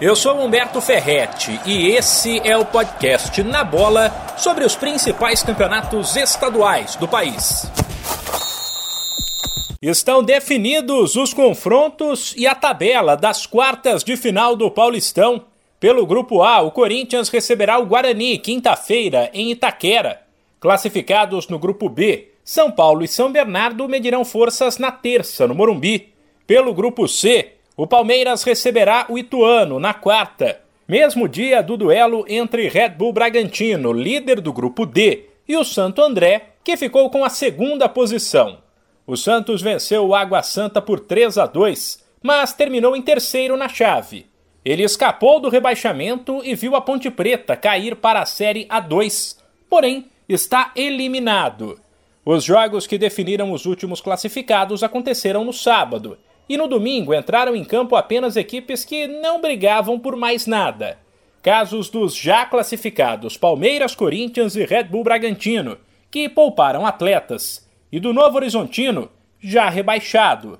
Eu sou Humberto Ferretti e esse é o podcast Na Bola sobre os principais campeonatos estaduais do país. Estão definidos os confrontos e a tabela das quartas de final do Paulistão. Pelo Grupo A, o Corinthians receberá o Guarani quinta-feira em Itaquera. Classificados no Grupo B, São Paulo e São Bernardo medirão forças na terça, no Morumbi. Pelo Grupo C, o Palmeiras receberá o Ituano na quarta, mesmo dia do duelo entre Red Bull Bragantino, líder do Grupo D, e o Santo André, que ficou com a segunda posição. O Santos venceu o Água Santa por 3 a 2, mas terminou em terceiro na chave. Ele escapou do rebaixamento e viu a Ponte Preta cair para a Série A2, porém está eliminado. Os jogos que definiram os últimos classificados aconteceram no sábado, e no domingo entraram em campo apenas equipes que não brigavam por mais nada. Casos dos já classificados Palmeiras, Corinthians e Red Bull Bragantino, que pouparam atletas e do Novo Horizontino, já rebaixado.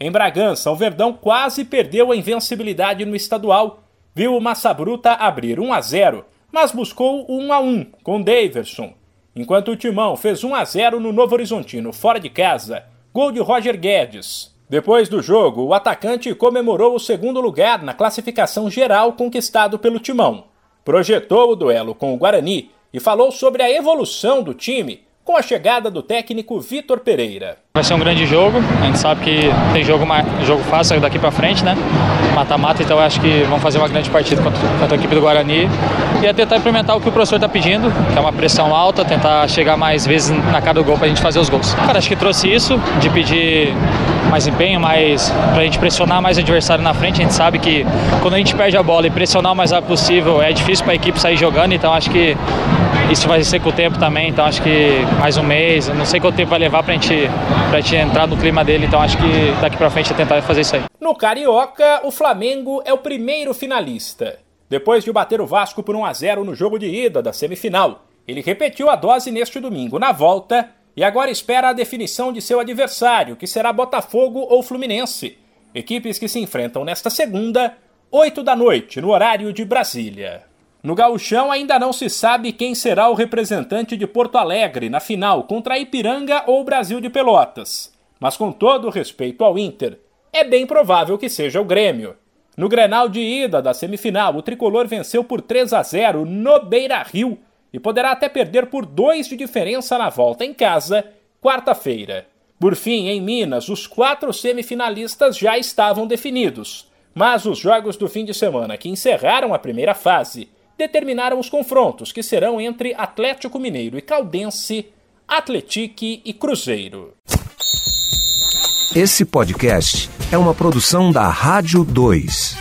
Em Bragança, o Verdão quase perdeu a invencibilidade no estadual. Viu o Massa Bruta abrir 1 a 0, mas buscou 1 a 1 com Daverson. Enquanto o Timão fez 1 a 0 no Novo Horizontino, fora de casa, gol de Roger Guedes. Depois do jogo, o atacante comemorou o segundo lugar na classificação geral conquistado pelo Timão. Projetou o duelo com o Guarani e falou sobre a evolução do time com a chegada do técnico Vitor Pereira. Vai ser um grande jogo, a gente sabe que tem jogo, jogo fácil daqui para frente, né? Mata-mata, então acho que vamos fazer uma grande partida contra, contra, a equipe do Guarani e é tentar implementar o que o professor está pedindo, que é uma pressão alta, tentar chegar mais vezes na cara do gol para a gente fazer os gols. Cara, acho que trouxe isso, de pedir mais empenho, mais para a gente pressionar mais o adversário na frente. A gente sabe que quando a gente perde a bola e pressionar o mais rápido possível é difícil para a equipe sair jogando, então acho que isso vai ser com o tempo também, então acho que mais um mês, não sei quanto tempo vai levar pra gente, pra gente entrar no clima dele, então acho que daqui pra frente é tentar fazer isso aí. No Carioca, o Flamengo é o primeiro finalista. Depois de bater o Vasco por 1 a 0 no jogo de ida da semifinal, ele repetiu a dose neste domingo na volta e agora espera a definição de seu adversário, que será Botafogo ou Fluminense. Equipes que se enfrentam nesta segunda, 8 da noite, no horário de Brasília. No gauchão ainda não se sabe quem será o representante de Porto Alegre na final contra Ipiranga ou Brasil de Pelotas. Mas com todo respeito ao Inter, é bem provável que seja o Grêmio. No Grenal de ida da semifinal, o tricolor venceu por 3 a 0 no Beira-Rio e poderá até perder por dois de diferença na volta em casa, quarta-feira. Por fim, em Minas, os quatro semifinalistas já estavam definidos, mas os jogos do fim de semana que encerraram a primeira fase determinaram os confrontos, que serão entre Atlético Mineiro e Caldense, Atletique e Cruzeiro. Esse podcast é uma produção da Rádio 2.